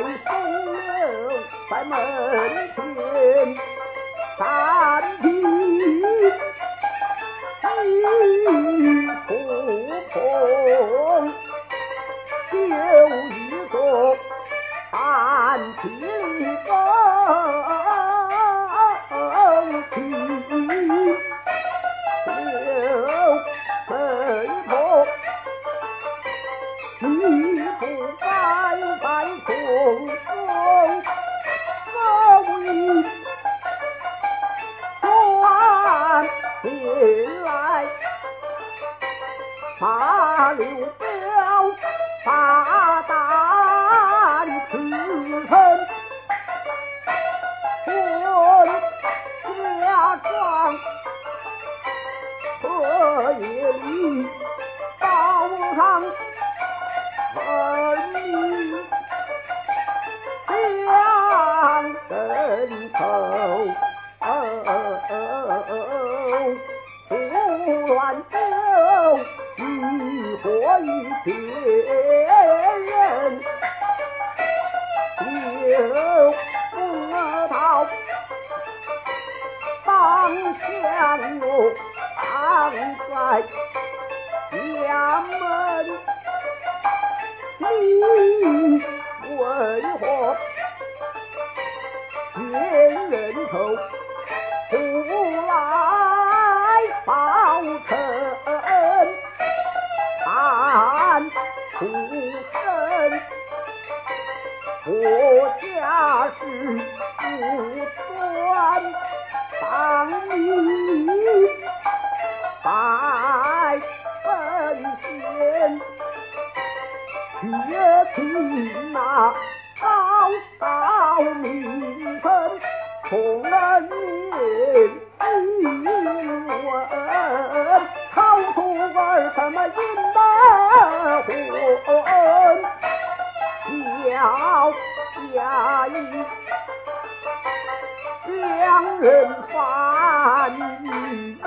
来朋友在门前暂停，一壶空，有一盅，谈情。把刘表把到我与别人，就不到当相拥，挡在两门。出身，我家是不川，当你拜神仙，却听那高高名声，从那。朝中儿什么阴门混，叫衙役两人犯人也。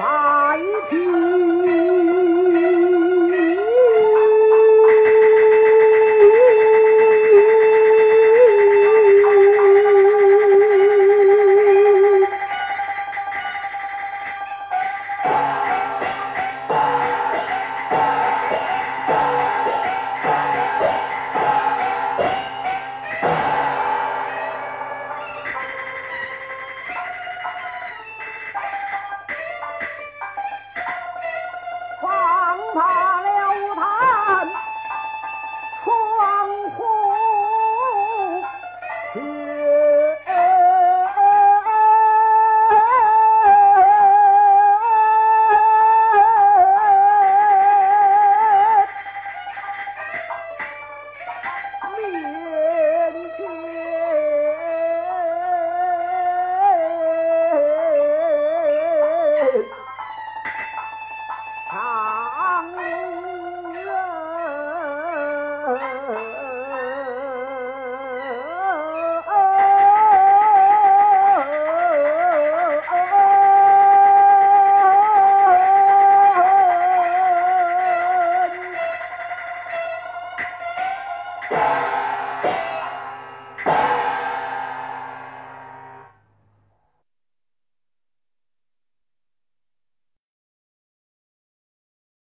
白天。How